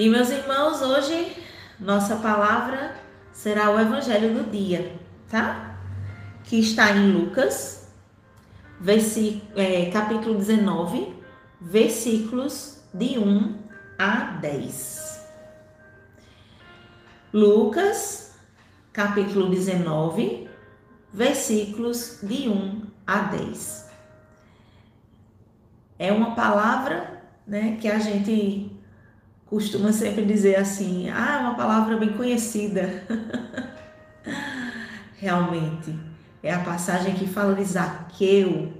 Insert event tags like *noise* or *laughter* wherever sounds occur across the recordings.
E meus irmãos, hoje nossa palavra será o evangelho do dia, tá? Que está em Lucas, é, capítulo 19, versículos de 1 a 10. Lucas, capítulo 19, versículos de 1 a 10. É uma palavra né, que a gente costuma sempre dizer assim: ah, é uma palavra bem conhecida. *laughs* Realmente, é a passagem que fala de Zaqueu,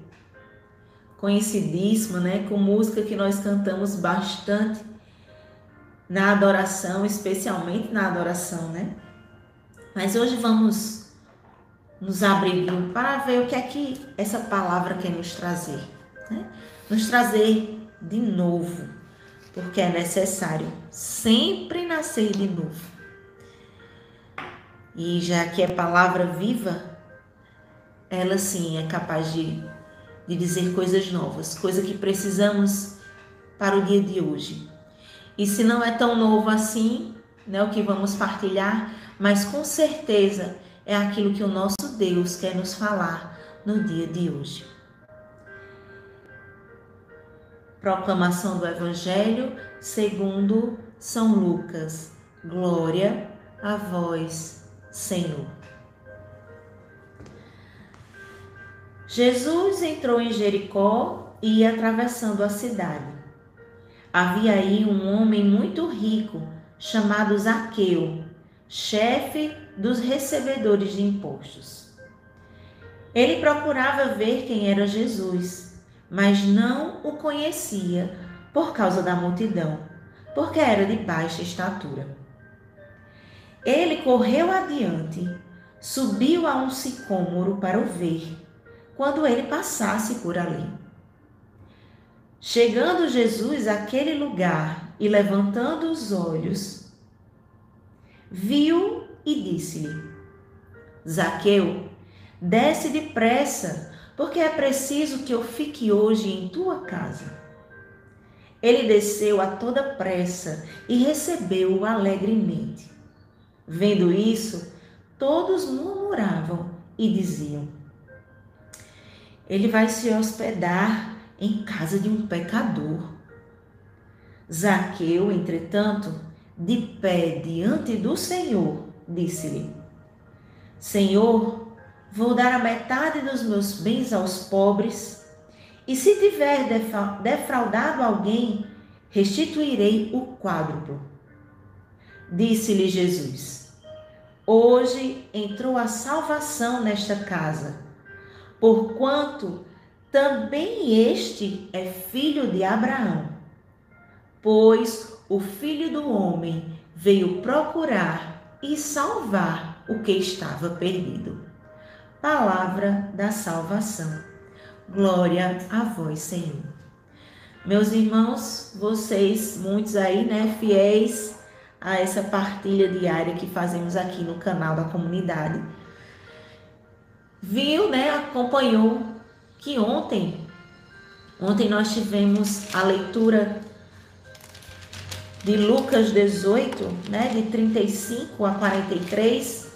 conhecidíssima, né? Com música que nós cantamos bastante na adoração, especialmente na adoração, né? Mas hoje vamos nos abrir para ver o que é que essa palavra quer nos trazer, né? Nos trazer de novo porque é necessário sempre nascer de novo. E já que é palavra viva, ela sim é capaz de, de dizer coisas novas, coisa que precisamos para o dia de hoje. E se não é tão novo assim, né, o que vamos partilhar, mas com certeza é aquilo que o nosso Deus quer nos falar no dia de hoje. Proclamação do Evangelho segundo São Lucas. Glória a vós, Senhor. Jesus entrou em Jericó e ia atravessando a cidade. Havia aí um homem muito rico, chamado Zaqueu, chefe dos recebedores de impostos. Ele procurava ver quem era Jesus mas não o conhecia por causa da multidão, porque era de baixa estatura. Ele correu adiante, subiu a um sicômoro para o ver, quando ele passasse por ali. Chegando Jesus àquele lugar e levantando os olhos, viu e disse-lhe: Zaqueu, desce depressa porque é preciso que eu fique hoje em tua casa. Ele desceu a toda pressa e recebeu-o alegremente. Vendo isso, todos murmuravam e diziam: Ele vai se hospedar em casa de um pecador. Zaqueu, entretanto, de pé diante do Senhor, disse-lhe: Senhor, vou dar a metade dos meus bens aos pobres, e se tiver defraudado alguém, restituirei o quádruplo. Disse-lhe Jesus: Hoje entrou a salvação nesta casa, porquanto também este é filho de Abraão. Pois o filho do homem veio procurar e salvar o que estava perdido palavra da salvação. Glória a vós, Senhor. Meus irmãos, vocês, muitos aí, né, fiéis a essa partilha diária que fazemos aqui no canal da comunidade, viu, né, acompanhou que ontem, ontem nós tivemos a leitura de Lucas 18, né, de 35 a 43,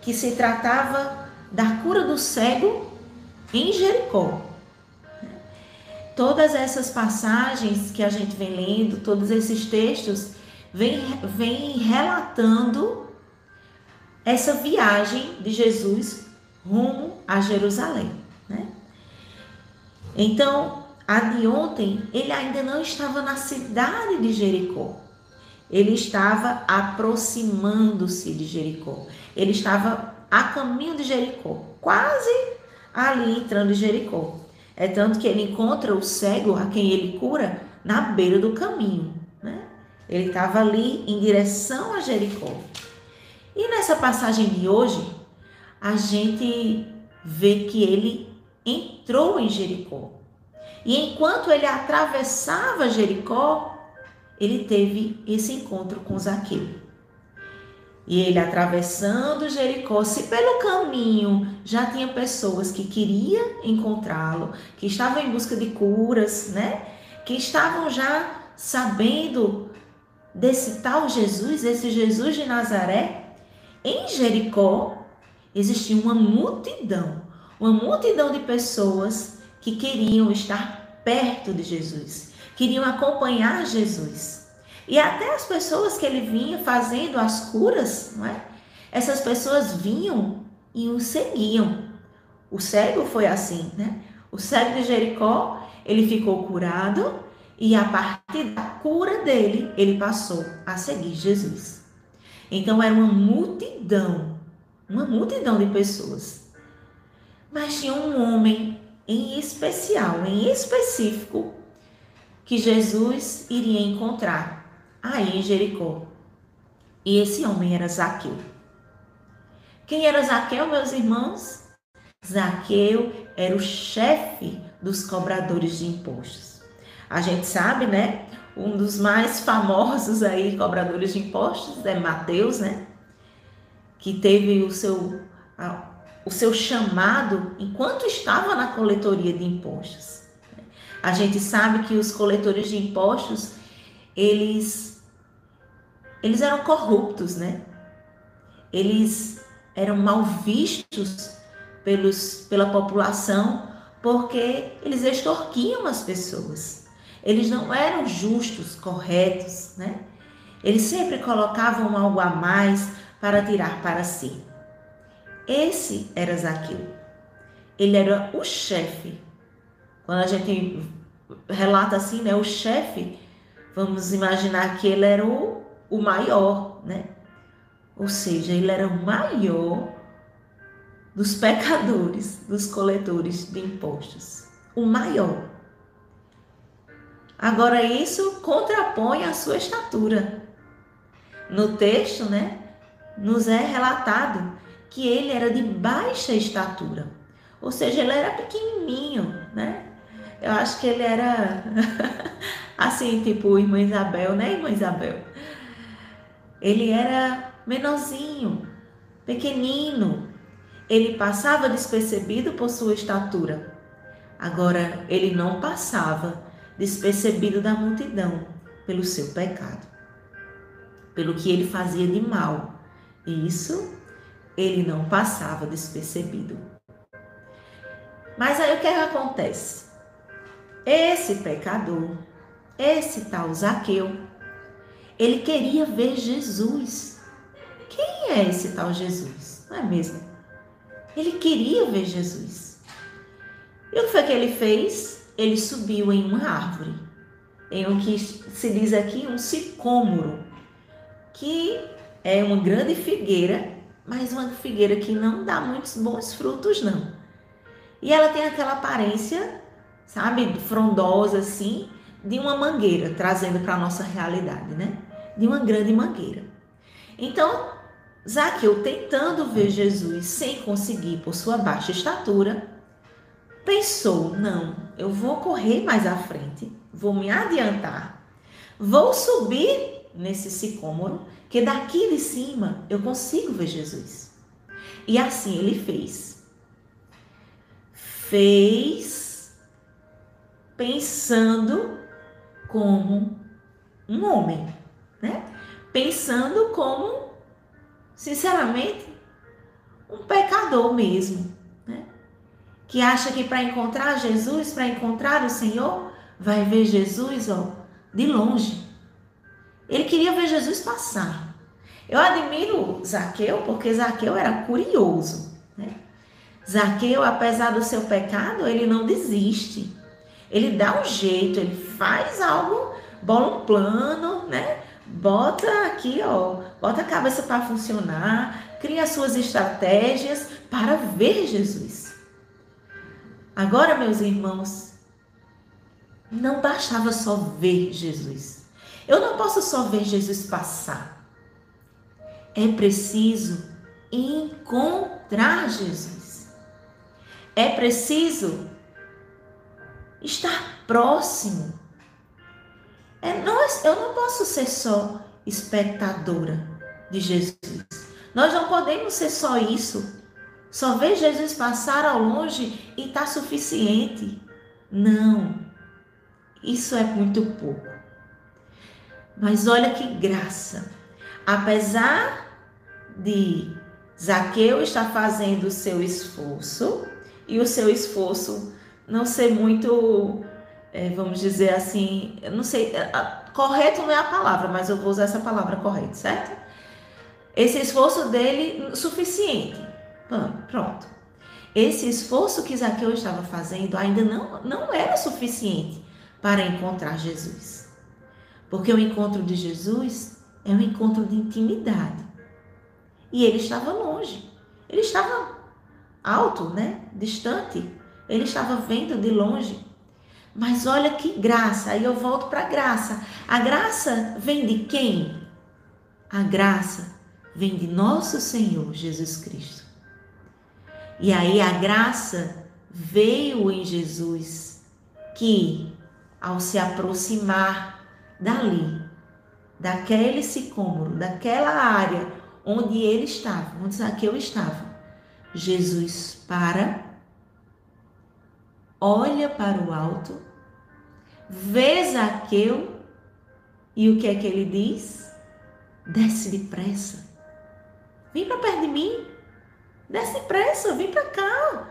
que se tratava da cura do cego em Jericó. Todas essas passagens que a gente vem lendo, todos esses textos, vem, vem relatando essa viagem de Jesus rumo a Jerusalém. Né? Então, a de ontem, ele ainda não estava na cidade de Jericó. Ele estava aproximando-se de Jericó. Ele estava a caminho de Jericó, quase ali entrando em Jericó. É tanto que ele encontra o cego a quem ele cura na beira do caminho. Né? Ele estava ali em direção a Jericó. E nessa passagem de hoje, a gente vê que ele entrou em Jericó. E enquanto ele atravessava Jericó, ele teve esse encontro com Zaqueu. E ele atravessando Jericó, se pelo caminho já tinha pessoas que queriam encontrá-lo, que estavam em busca de curas, né? Que estavam já sabendo desse tal Jesus, esse Jesus de Nazaré, em Jericó existia uma multidão, uma multidão de pessoas que queriam estar perto de Jesus, queriam acompanhar Jesus. E até as pessoas que ele vinha fazendo as curas, não é? Essas pessoas vinham e o seguiam. O cego foi assim, né? O cego de Jericó, ele ficou curado e a partir da cura dele, ele passou a seguir Jesus. Então era uma multidão, uma multidão de pessoas. Mas tinha um homem em especial, em específico, que Jesus iria encontrar aí em Jericó. E esse homem era Zaqueu. Quem era Zaqueu, meus irmãos? Zaqueu era o chefe dos cobradores de impostos. A gente sabe, né? Um dos mais famosos aí cobradores de impostos é Mateus, né? Que teve o seu o seu chamado enquanto estava na coletoria de impostos. A gente sabe que os coletores de impostos, eles eles eram corruptos, né? Eles eram mal vistos pelos, pela população porque eles extorquiam as pessoas. Eles não eram justos, corretos, né? Eles sempre colocavam algo a mais para tirar para si. Esse era Zaqueu. Ele era o chefe. Quando a gente relata assim, né, o chefe, vamos imaginar que ele era o, o maior, né? Ou seja, ele era o maior dos pecadores, dos coletores de impostos. O maior. Agora, isso contrapõe a sua estatura. No texto, né, nos é relatado que ele era de baixa estatura, ou seja, ele era pequenininho, né? Eu acho que ele era *laughs* assim, tipo irmã Isabel, né, irmã Isabel? Ele era menorzinho, pequenino. Ele passava despercebido por sua estatura. Agora, ele não passava despercebido da multidão pelo seu pecado, pelo que ele fazia de mal. E isso ele não passava despercebido. Mas aí o que, é que acontece? Esse pecador, esse tal Zaqueu, ele queria ver Jesus. Quem é esse tal Jesus? Não é mesmo? Ele queria ver Jesus. E o que foi que ele fez? Ele subiu em uma árvore, em o que se diz aqui um sicômoro, que é uma grande figueira mas uma figueira que não dá muitos bons frutos, não. E ela tem aquela aparência, sabe, frondosa assim, de uma mangueira, trazendo para a nossa realidade, né? De uma grande mangueira. Então, Zaqueu, tentando ver Jesus sem conseguir por sua baixa estatura, pensou: não, eu vou correr mais à frente, vou me adiantar, vou subir nesse sicômoro que daqui de cima eu consigo ver Jesus. E assim ele fez. Fez pensando como um homem, né? Pensando como, sinceramente, um pecador mesmo, né? Que acha que para encontrar Jesus, para encontrar o Senhor, vai ver Jesus, ó, de longe. Ele queria ver Jesus passar. Eu admiro Zaqueu porque Zaqueu era curioso. Né? Zaqueu, apesar do seu pecado, ele não desiste. Ele dá um jeito, ele faz algo, bola um plano, né? Bota aqui, ó, bota a cabeça para funcionar, cria suas estratégias para ver Jesus. Agora, meus irmãos, não bastava só ver Jesus. Eu não posso só ver Jesus passar. É preciso encontrar Jesus. É preciso estar próximo. É, nós, eu não posso ser só espectadora de Jesus. Nós não podemos ser só isso. Só ver Jesus passar ao longe e está suficiente. Não. Isso é muito pouco. Mas olha que graça. Apesar de Zaqueu estar fazendo o seu esforço e o seu esforço não ser muito, é, vamos dizer assim, não sei, é, correto não é a palavra, mas eu vou usar essa palavra correta, certo? Esse esforço dele suficiente. Pronto. Esse esforço que Zaqueu estava fazendo ainda não, não era suficiente para encontrar Jesus. Porque o encontro de Jesus é um encontro de intimidade. E ele estava longe. Ele estava alto, né? Distante. Ele estava vendo de longe. Mas olha que graça. Aí eu volto para a graça. A graça vem de quem? A graça vem de nosso Senhor Jesus Cristo. E aí a graça veio em Jesus, que ao se aproximar dali, daquele sicômoro, daquela área onde ele estava, onde Zaqueu estava, Jesus para, olha para o alto, vê Zaqueu e o que é que ele diz? Desce depressa. Vem para perto de mim. Desce depressa, vem para cá.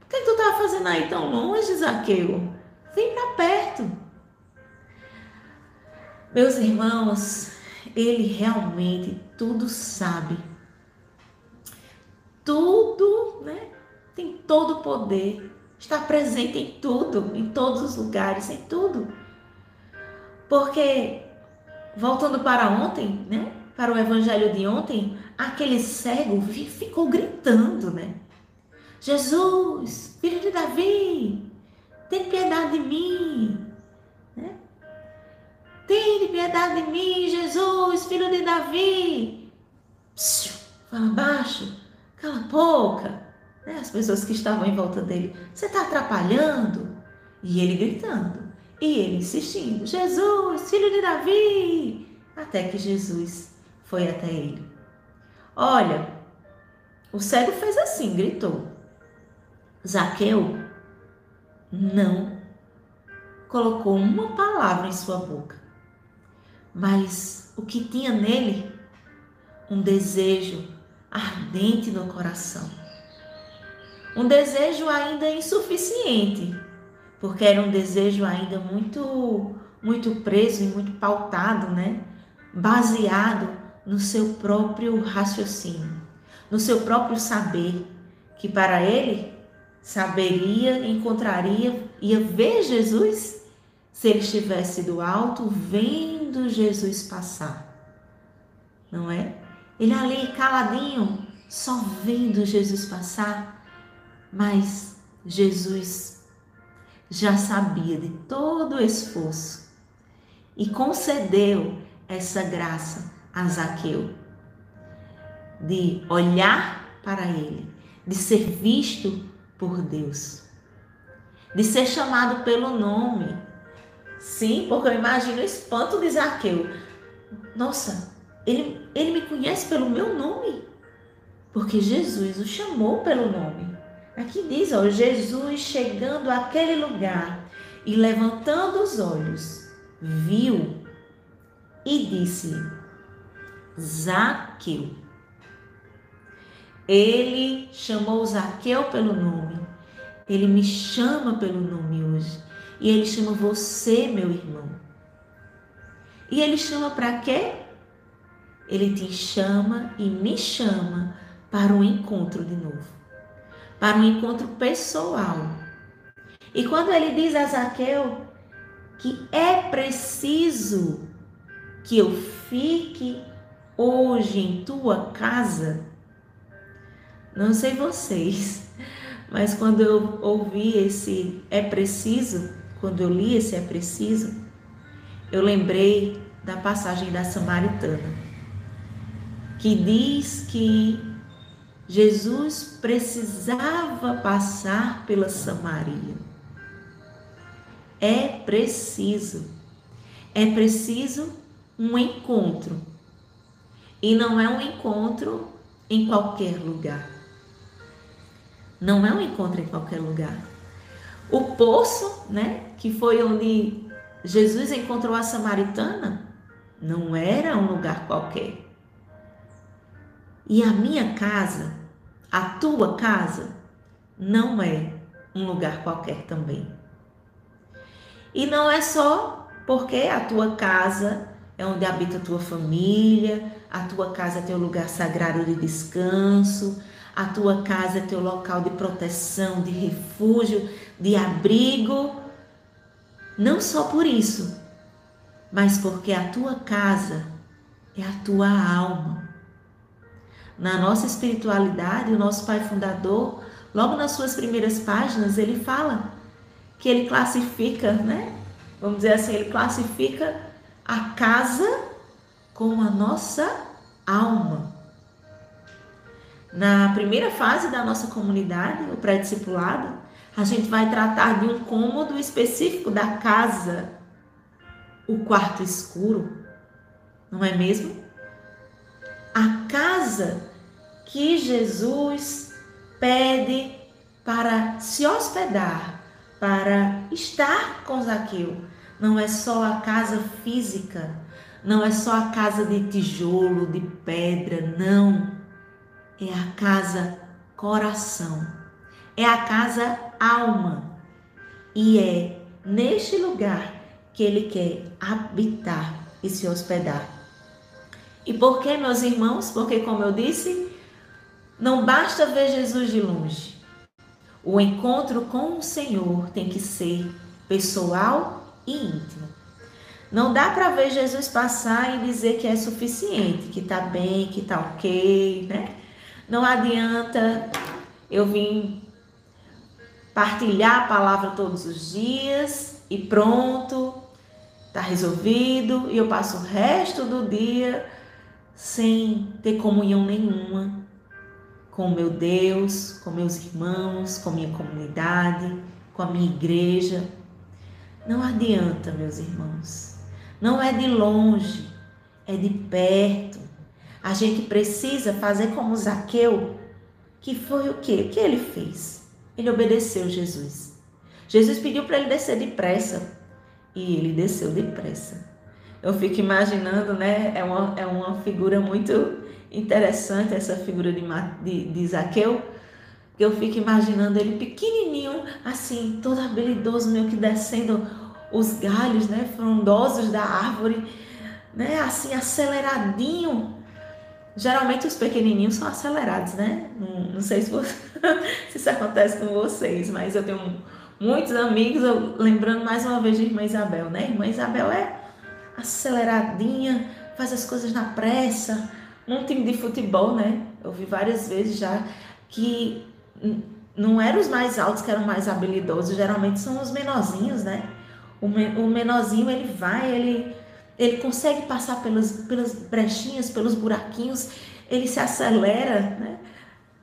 Por que tu estava fazendo aí tão longe, Zaqueu? Vem para perto. Meus irmãos, ele realmente tudo sabe. Tudo, né? Tem todo o poder. Está presente em tudo, em todos os lugares, em tudo. Porque, voltando para ontem, né? Para o evangelho de ontem, aquele cego ficou gritando, né? Jesus, filho de Davi, tem piedade de mim. Né? Tem piedade de mim, Jesus, filho de Davi. Psiu, fala baixo, cala a boca. Né? As pessoas que estavam em volta dele, você está atrapalhando? E ele gritando, e ele insistindo: Jesus, filho de Davi. Até que Jesus foi até ele. Olha, o cego fez assim, gritou. Zaqueu não colocou uma palavra em sua boca, mas o que tinha nele? Um desejo ardente no coração. Um desejo ainda insuficiente, porque era um desejo ainda muito muito preso e muito pautado, né? Baseado no seu próprio raciocínio, no seu próprio saber, que para ele saberia, encontraria, ia ver Jesus se ele estivesse do alto vendo Jesus passar. Não é? Ele ali caladinho, só vendo Jesus passar, mas Jesus já sabia de todo o esforço e concedeu essa graça a Zaqueu, de olhar para ele, de ser visto por Deus, de ser chamado pelo nome. Sim, porque eu imagino o espanto de Zaqueu. Nossa, ele, ele me conhece pelo meu nome, porque Jesus o chamou pelo nome. Aqui diz, ó, Jesus chegando àquele lugar e levantando os olhos, viu e disse: Zaqueu. Ele chamou Zaqueu pelo nome. Ele me chama pelo nome hoje. E ele chama você, meu irmão. E ele chama para quê? Ele te chama e me chama para um encontro de novo. Para um encontro pessoal. E quando ele diz a Zaqueu que é preciso que eu fique hoje em tua casa? Não sei vocês, *laughs* mas quando eu ouvi esse é preciso, quando eu li esse é preciso, eu lembrei da passagem da Samaritana, que diz que Jesus precisava passar pela Samaria. É preciso, é preciso um encontro e não é um encontro em qualquer lugar. Não é um encontro em qualquer lugar. O poço, né, que foi onde Jesus encontrou a samaritana, não era um lugar qualquer. E a minha casa, a tua casa, não é um lugar qualquer também. E não é só porque a tua casa é onde habita a tua família, a tua casa é teu lugar sagrado de descanso, a tua casa é teu local de proteção, de refúgio, de abrigo. Não só por isso, mas porque a tua casa é a tua alma. Na nossa espiritualidade, o nosso pai fundador, logo nas suas primeiras páginas, ele fala que ele classifica, né? Vamos dizer assim, ele classifica a casa como a nossa alma. Na primeira fase da nossa comunidade, o pré-discipulado, a gente vai tratar de um cômodo específico da casa, o quarto escuro, não é mesmo? A casa que Jesus pede para se hospedar para estar com Zaqueu. Não é só a casa física, não é só a casa de tijolo, de pedra, não. É a casa coração, é a casa alma. E é neste lugar que ele quer habitar e se hospedar. E por que, meus irmãos? Porque, como eu disse, não basta ver Jesus de longe. O encontro com o Senhor tem que ser pessoal e íntimo. Não dá para ver Jesus passar e dizer que é suficiente, que está bem, que está ok, né? Não adianta eu vim partilhar a palavra todos os dias e pronto, está resolvido e eu passo o resto do dia sem ter comunhão nenhuma, com meu Deus, com meus irmãos, com minha comunidade, com a minha igreja. Não adianta, meus irmãos. Não é de longe, é de perto. A gente precisa fazer como Zaqueu, que foi o quê? O que ele fez? Ele obedeceu Jesus. Jesus pediu para ele descer depressa e ele desceu depressa. Eu fico imaginando, né? É uma, é uma figura muito interessante essa figura de, de, de Zaqueu, que eu fico imaginando ele pequenininho, assim, todo habilidoso, meio que descendo os galhos, né, frondosos da árvore, né, assim, aceleradinho. Geralmente os pequenininhos são acelerados, né? Não, não sei se, você, *laughs* se isso acontece com vocês, mas eu tenho muitos amigos, eu, lembrando mais uma vez de Irmã Isabel, né? Irmã Isabel é aceleradinha, faz as coisas na pressa, num time de futebol, né? Eu vi várias vezes já que não eram os mais altos que eram mais habilidosos, geralmente são os menorzinhos, né? O, o menorzinho ele vai, ele, ele consegue passar pelas, pelas brechinhas, pelos buraquinhos, ele se acelera, né?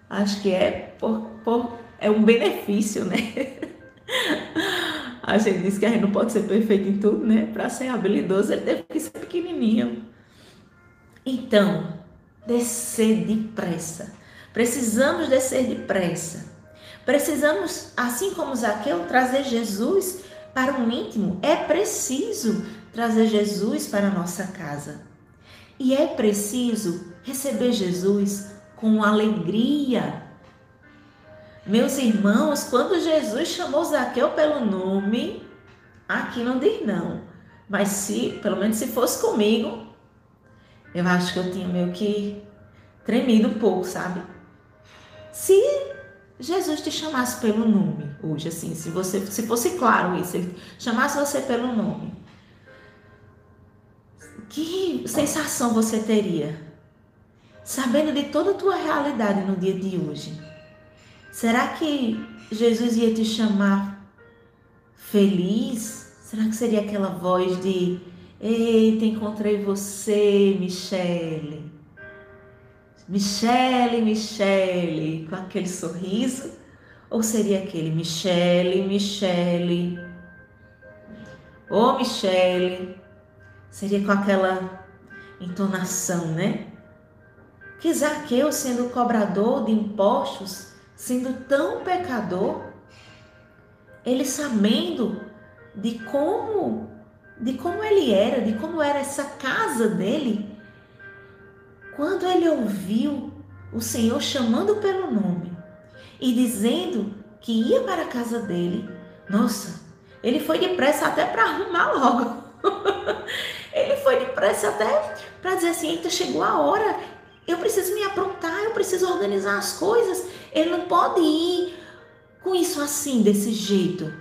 Acho que é por, por é um benefício, né? *laughs* A gente diz que a gente não pode ser perfeito em tudo, né? Para ser habilidoso, ele teve que ser pequenininho. Então, descer depressa. Precisamos descer depressa. Precisamos, assim como Zaqueu, trazer Jesus para o íntimo. É preciso trazer Jesus para a nossa casa. E é preciso receber Jesus com alegria. Meus irmãos, quando Jesus chamou Zaqueu pelo nome, aqui não diz não. Mas se, pelo menos se fosse comigo, eu acho que eu tinha meio que tremido um pouco, sabe? Se Jesus te chamasse pelo nome hoje, assim, se você se fosse claro isso, ele chamasse você pelo nome, que sensação você teria? Sabendo de toda a tua realidade no dia de hoje. Será que Jesus ia te chamar feliz? Será que seria aquela voz de Eita, encontrei você, Michele. Michele, Michele, com aquele sorriso? Ou seria aquele Michele, Michele? Ô, oh, Michele. Seria com aquela entonação, né? Que Zaqueu, sendo cobrador de impostos, sendo tão pecador, ele sabendo de como de como ele era, de como era essa casa dele, quando ele ouviu o Senhor chamando pelo nome e dizendo que ia para a casa dele, nossa, ele foi depressa até para arrumar logo. *laughs* ele foi depressa até para dizer assim: eita, chegou a hora, eu preciso me aprontar, eu preciso organizar as coisas. Ele não pode ir com isso assim, desse jeito.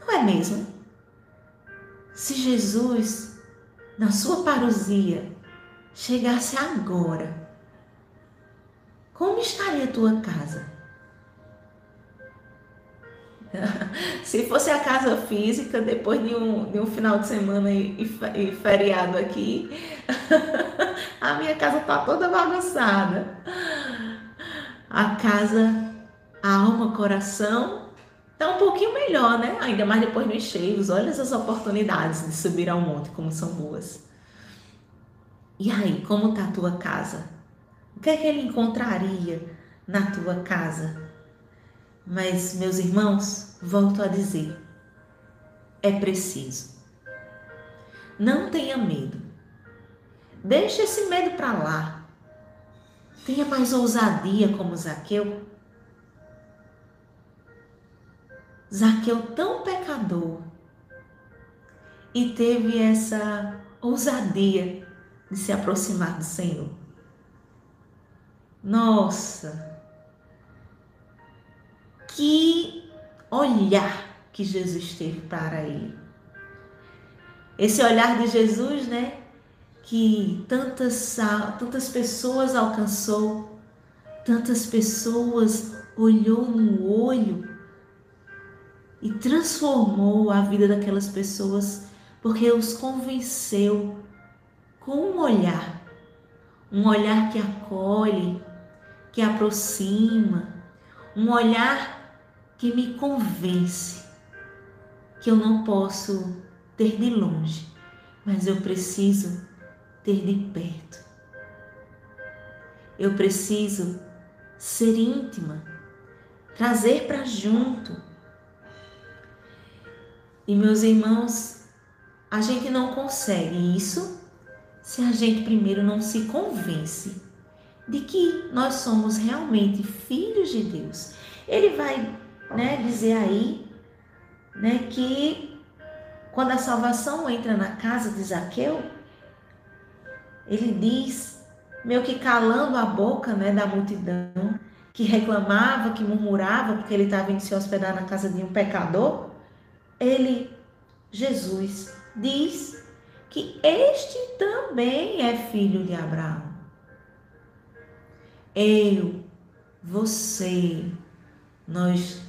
Não é mesmo? Se Jesus, na sua parousia, chegasse agora, como estaria a tua casa? *laughs* Se fosse a casa física, depois de um, de um final de semana e, e feriado aqui, *laughs* a minha casa está toda bagunçada. A casa, a alma, coração, está um pouquinho melhor, né? Ainda mais depois dos cheios. Olha essas oportunidades de subir ao monte, como são boas. E aí, como está a tua casa? O que é que ele encontraria na tua casa? Mas, meus irmãos, volto a dizer: é preciso. Não tenha medo. Deixe esse medo para lá. Tenha mais ousadia como Zaqueu. Zaqueu tão pecador e teve essa ousadia de se aproximar do Senhor. Nossa, que olhar que Jesus teve para ele. Esse olhar de Jesus, né? Que tantas, tantas pessoas alcançou, tantas pessoas olhou no olho e transformou a vida daquelas pessoas porque os convenceu com um olhar, um olhar que acolhe, que aproxima, um olhar que me convence que eu não posso ter de longe, mas eu preciso ter de perto. Eu preciso ser íntima, trazer para junto. E meus irmãos, a gente não consegue isso se a gente primeiro não se convence de que nós somos realmente filhos de Deus. Ele vai né, dizer aí né, que quando a salvação entra na casa de Zaqueu, ele diz, meio que calando a boca né, da multidão, que reclamava, que murmurava, porque ele estava indo se hospedar na casa de um pecador, ele, Jesus, diz que este também é filho de Abraão. Eu, você, nós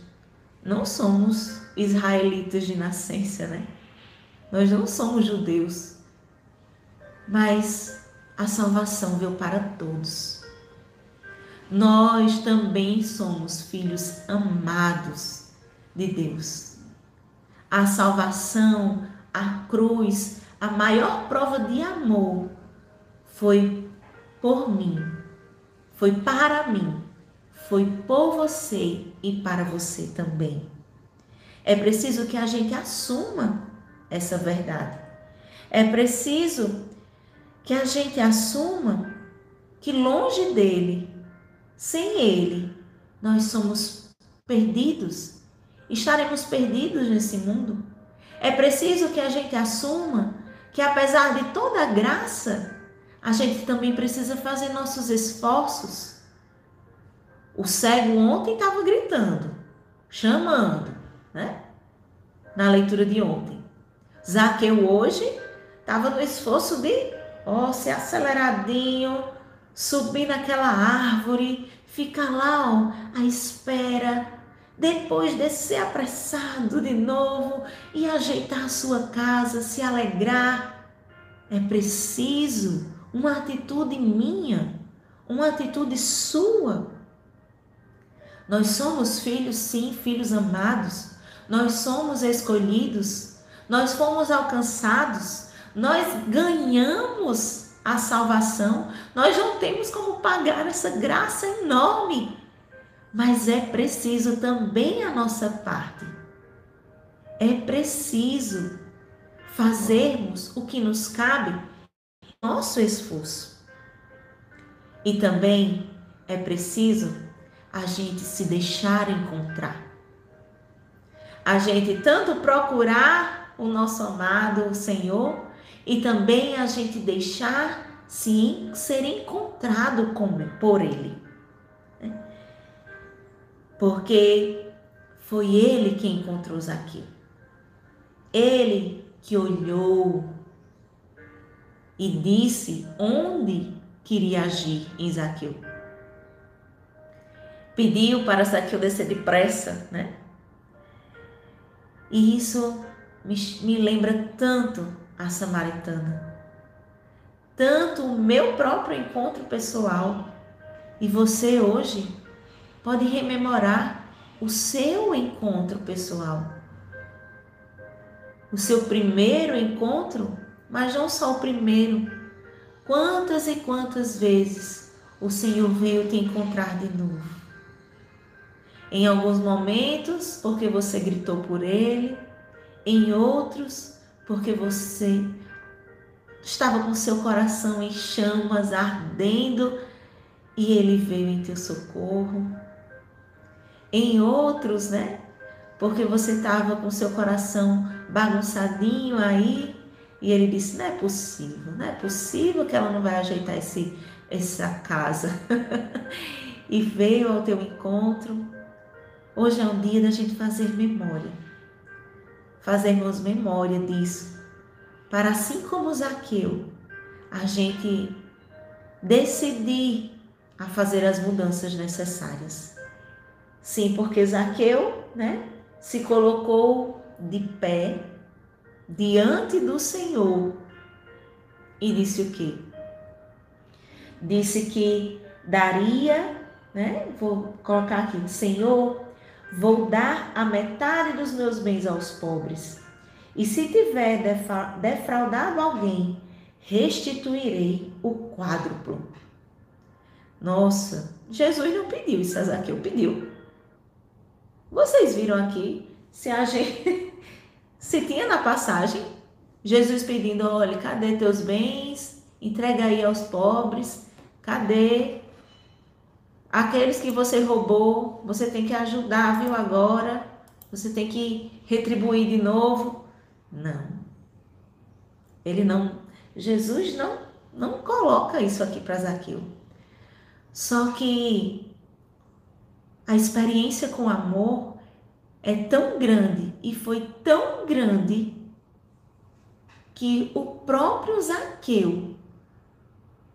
não somos israelitas de nascença, né? Nós não somos judeus. Mas a salvação veio para todos. Nós também somos filhos amados de Deus. A salvação, a cruz, a maior prova de amor foi por mim, foi para mim foi por você e para você também. É preciso que a gente assuma essa verdade. É preciso que a gente assuma que longe dele, sem ele, nós somos perdidos, estaremos perdidos nesse mundo. É preciso que a gente assuma que apesar de toda a graça, a gente também precisa fazer nossos esforços o cego ontem estava gritando, chamando, né? Na leitura de ontem. Zaqueu hoje estava no esforço de, ó, ser aceleradinho, subir naquela árvore, ficar lá, ó, à espera, depois descer apressado de novo e ajeitar a sua casa, se alegrar. É preciso uma atitude minha, uma atitude sua nós somos filhos, sim, filhos amados. Nós somos escolhidos. Nós fomos alcançados. Nós ganhamos a salvação. Nós não temos como pagar essa graça enorme. Mas é preciso também a nossa parte. É preciso fazermos o que nos cabe, nosso esforço. E também é preciso a gente se deixar encontrar. A gente tanto procurar o nosso amado Senhor e também a gente deixar se ser encontrado com, por Ele. Né? Porque foi Ele que encontrou Zaqueu. Ele que olhou e disse onde queria agir em Zaqueu. Pediu para Zaqueu descer depressa, né? E isso me, me lembra tanto a samaritana, tanto o meu próprio encontro pessoal. E você hoje pode rememorar o seu encontro pessoal o seu primeiro encontro, mas não só o primeiro. Quantas e quantas vezes o Senhor veio te encontrar de novo? Em alguns momentos, porque você gritou por Ele, em outros, porque você estava com seu coração em chamas, ardendo, e Ele veio em teu socorro. Em outros, né? Porque você estava com seu coração bagunçadinho aí. E ele disse: Não é possível, não é possível que ela não vai ajeitar esse, essa casa. *laughs* e veio ao teu encontro. Hoje é um dia da gente fazer memória. Fazermos memória disso. Para assim como Zaqueu, a gente decidir a fazer as mudanças necessárias. Sim, porque Zaqueu, né, se colocou de pé diante do Senhor e disse o quê? Disse que daria, né? Vou colocar aqui, Senhor, vou dar a metade dos meus bens aos pobres. E se tiver defraudado alguém, restituirei o quádruplo. Nossa, Jesus não pediu isso, Zaqueu pediu. Vocês viram aqui? Se a gente *laughs* se tinha na passagem Jesus pedindo: olha, cadê teus bens? Entrega aí aos pobres. Cadê? Aqueles que você roubou, você tem que ajudar, viu? Agora, você tem que retribuir de novo. Não. Ele não. Jesus não, não coloca isso aqui para Zaqueu. Só que a experiência com amor é tão grande e foi tão grande que o próprio Zaqueu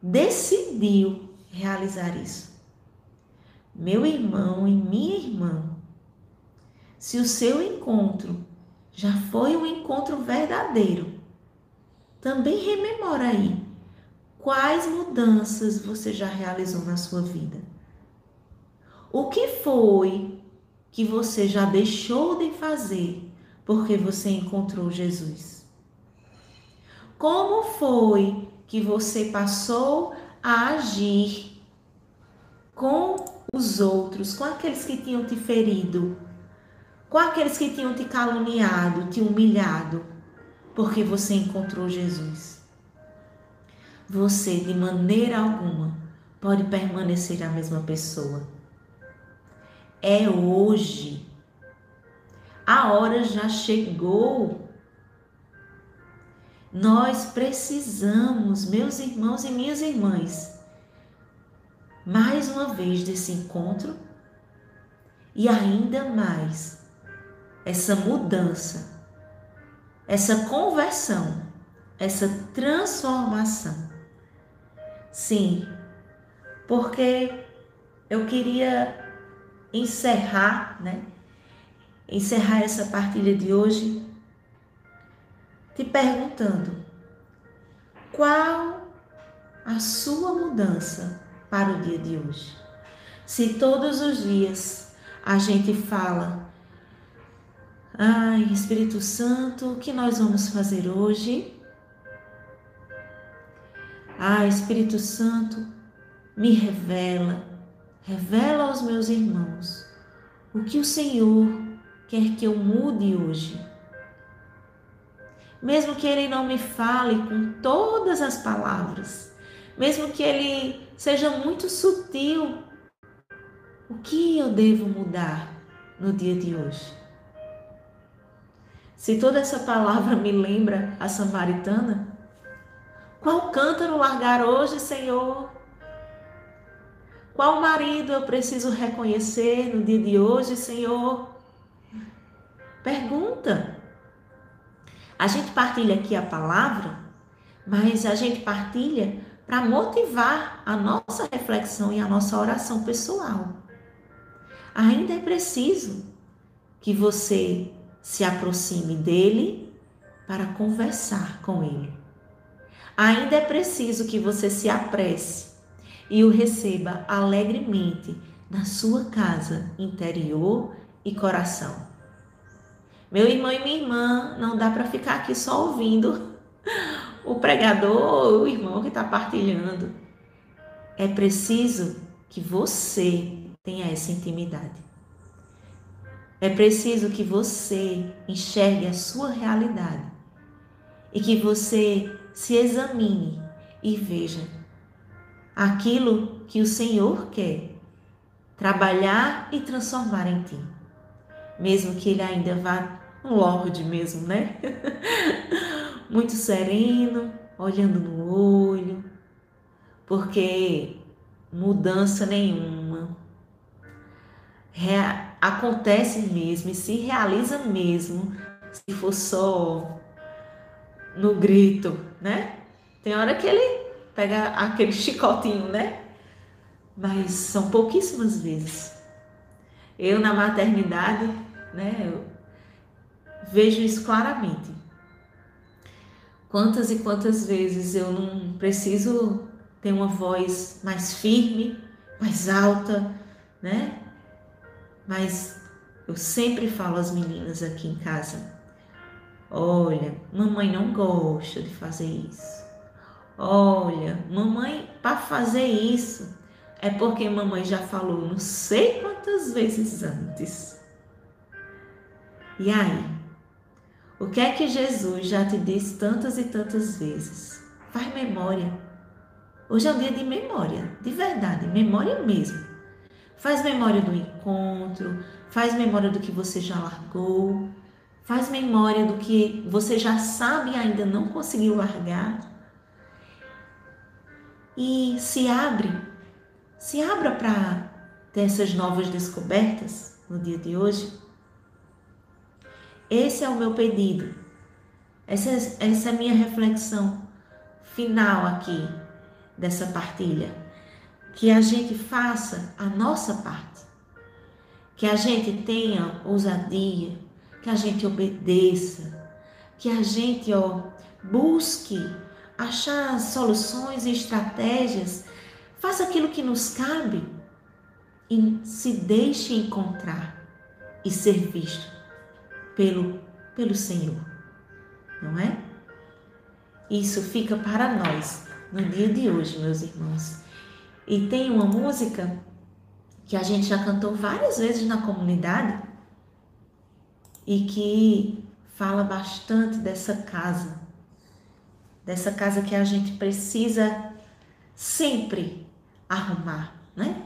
decidiu realizar isso. Meu irmão e minha irmã, se o seu encontro já foi um encontro verdadeiro, também rememora aí quais mudanças você já realizou na sua vida. O que foi que você já deixou de fazer porque você encontrou Jesus? Como foi que você passou a agir com os outros, com aqueles que tinham te ferido, com aqueles que tinham te caluniado, te humilhado, porque você encontrou Jesus? Você, de maneira alguma, pode permanecer a mesma pessoa é hoje. A hora já chegou. Nós precisamos, meus irmãos e minhas irmãs, mais uma vez desse encontro e ainda mais essa mudança, essa conversão, essa transformação. Sim, porque eu queria encerrar, né? Encerrar essa partilha de hoje te perguntando qual a sua mudança para o dia de hoje. Se todos os dias a gente fala, ai, Espírito Santo, o que nós vamos fazer hoje? Ai, Espírito Santo, me revela Revela aos meus irmãos o que o Senhor quer que eu mude hoje. mesmo que ele não me fale com todas as palavras, mesmo que ele seja muito sutil, o que eu devo mudar no dia de hoje? Se toda essa palavra me lembra a samaritana, qual cântaro largar hoje, Senhor? Qual marido eu preciso reconhecer no dia de hoje, Senhor? Pergunta. A gente partilha aqui a palavra, mas a gente partilha para motivar a nossa reflexão e a nossa oração pessoal. Ainda é preciso que você se aproxime dele para conversar com ele. Ainda é preciso que você se apresse e o receba alegremente na sua casa interior e coração. Meu irmão e minha irmã, não dá para ficar aqui só ouvindo o pregador, o irmão que está partilhando. É preciso que você tenha essa intimidade. É preciso que você enxergue a sua realidade e que você se examine e veja aquilo que o Senhor quer trabalhar e transformar em ti. Mesmo que ele ainda vá um lorde mesmo, né? *laughs* Muito sereno, olhando no olho, porque mudança nenhuma acontece mesmo e se realiza mesmo se for só no grito, né? Tem hora que ele pega aquele chicotinho, né? Mas são pouquíssimas vezes. Eu na maternidade, né, eu vejo isso claramente. Quantas e quantas vezes eu não preciso ter uma voz mais firme, mais alta, né? Mas eu sempre falo às meninas aqui em casa: olha, mamãe não gosta de fazer isso. Olha, mamãe, para fazer isso é porque mamãe já falou não sei quantas vezes antes. E aí? O que é que Jesus já te disse tantas e tantas vezes? Faz memória. Hoje é um dia de memória, de verdade, memória mesmo. Faz memória do encontro, faz memória do que você já largou, faz memória do que você já sabe e ainda não conseguiu largar. E se abre, se abra para ter essas novas descobertas no dia de hoje. Esse é o meu pedido. Essa, essa é a minha reflexão final aqui dessa partilha. Que a gente faça a nossa parte, que a gente tenha ousadia, que a gente obedeça, que a gente ó, busque achar soluções e estratégias, faça aquilo que nos cabe e se deixe encontrar e ser visto pelo, pelo Senhor, não é? Isso fica para nós no dia de hoje, meus irmãos. E tem uma música que a gente já cantou várias vezes na comunidade e que fala bastante dessa casa, dessa casa que a gente precisa sempre arrumar, né?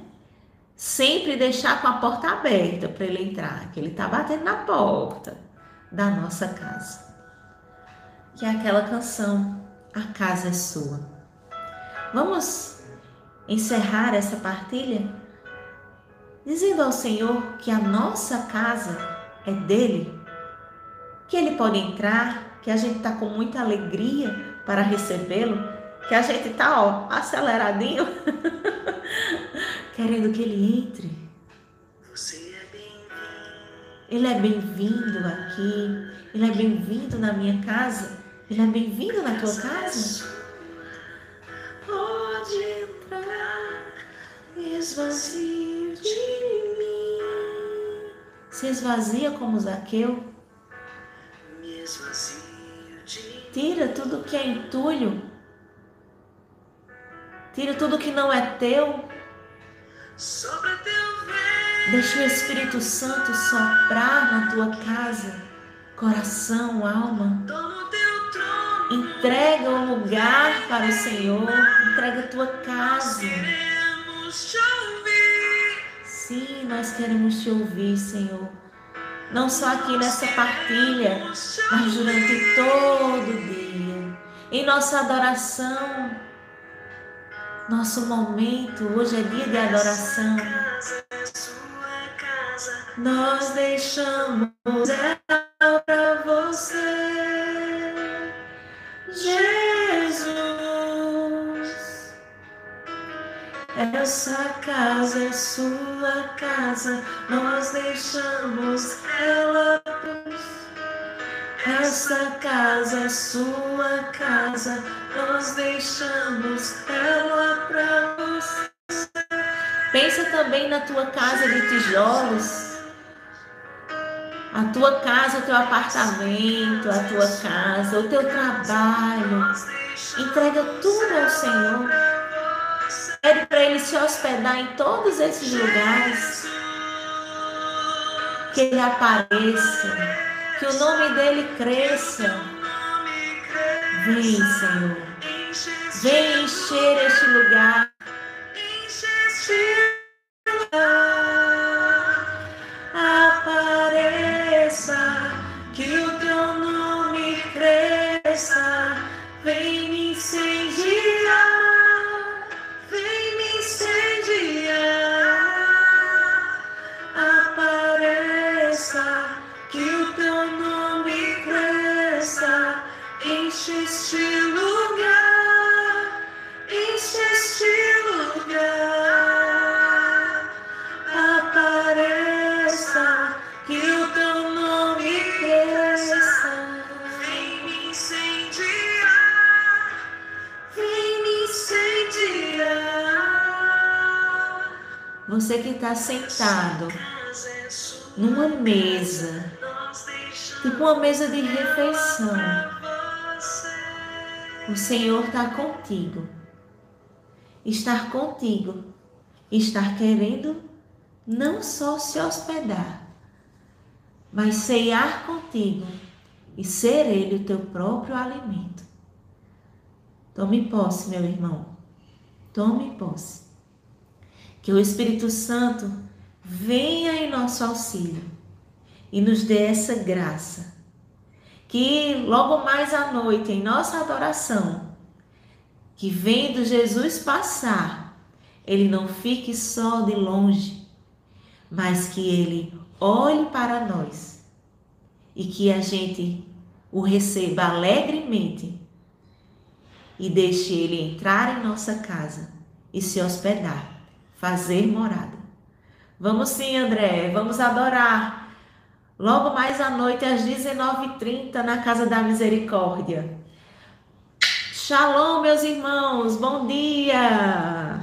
Sempre deixar com a porta aberta para ele entrar, que ele está batendo na porta da nossa casa. Que é aquela canção, A Casa é Sua. Vamos encerrar essa partilha dizendo ao Senhor que a nossa casa é dele, que ele pode entrar, que a gente está com muita alegria para recebê-lo, que a gente está aceleradinho, *laughs* querendo que ele entre. Ele é bem-vindo aqui, ele é bem-vindo na minha casa, ele é bem-vindo na tua casa. esvazio de mim. Se esvazia como Zaqueu. Tira tudo que é entulho. Tira tudo que não é teu. Deixa o Espírito Santo soprar na tua casa, coração, alma. O Entrega o lugar para o Senhor. Entrega a tua casa. Sim, nós queremos te ouvir, Senhor. Não só aqui nessa partilha, mas durante todo o dia. Em nossa adoração. Nosso momento, hoje é dia de adoração. Nós deixamos ela para você, Jesus. Essa casa é sua casa, nós deixamos ela essa casa é sua casa, nós deixamos ela para você. Pensa também na tua casa de tijolos a tua casa, o teu apartamento, a tua casa, o teu trabalho. Entrega tudo ao Senhor. Pede para Ele se hospedar em todos esses lugares. Que Ele apareça. Que o nome dele cresça. Vem, Senhor. Vem encher este lugar. Você que está sentado numa mesa, tipo uma mesa de refeição, o Senhor está contigo. Estar contigo, estar querendo não só se hospedar, mas ceiar contigo e ser Ele o teu próprio alimento. Tome posse, meu irmão. Tome posse. Que o Espírito Santo venha em nosso auxílio e nos dê essa graça. Que logo mais à noite, em nossa adoração, que vendo Jesus passar, ele não fique só de longe, mas que ele olhe para nós e que a gente o receba alegremente e deixe ele entrar em nossa casa e se hospedar fazer morada. Vamos sim, André, vamos adorar. Logo mais à noite, às 19h30, na Casa da Misericórdia. Shalom, meus irmãos, bom dia!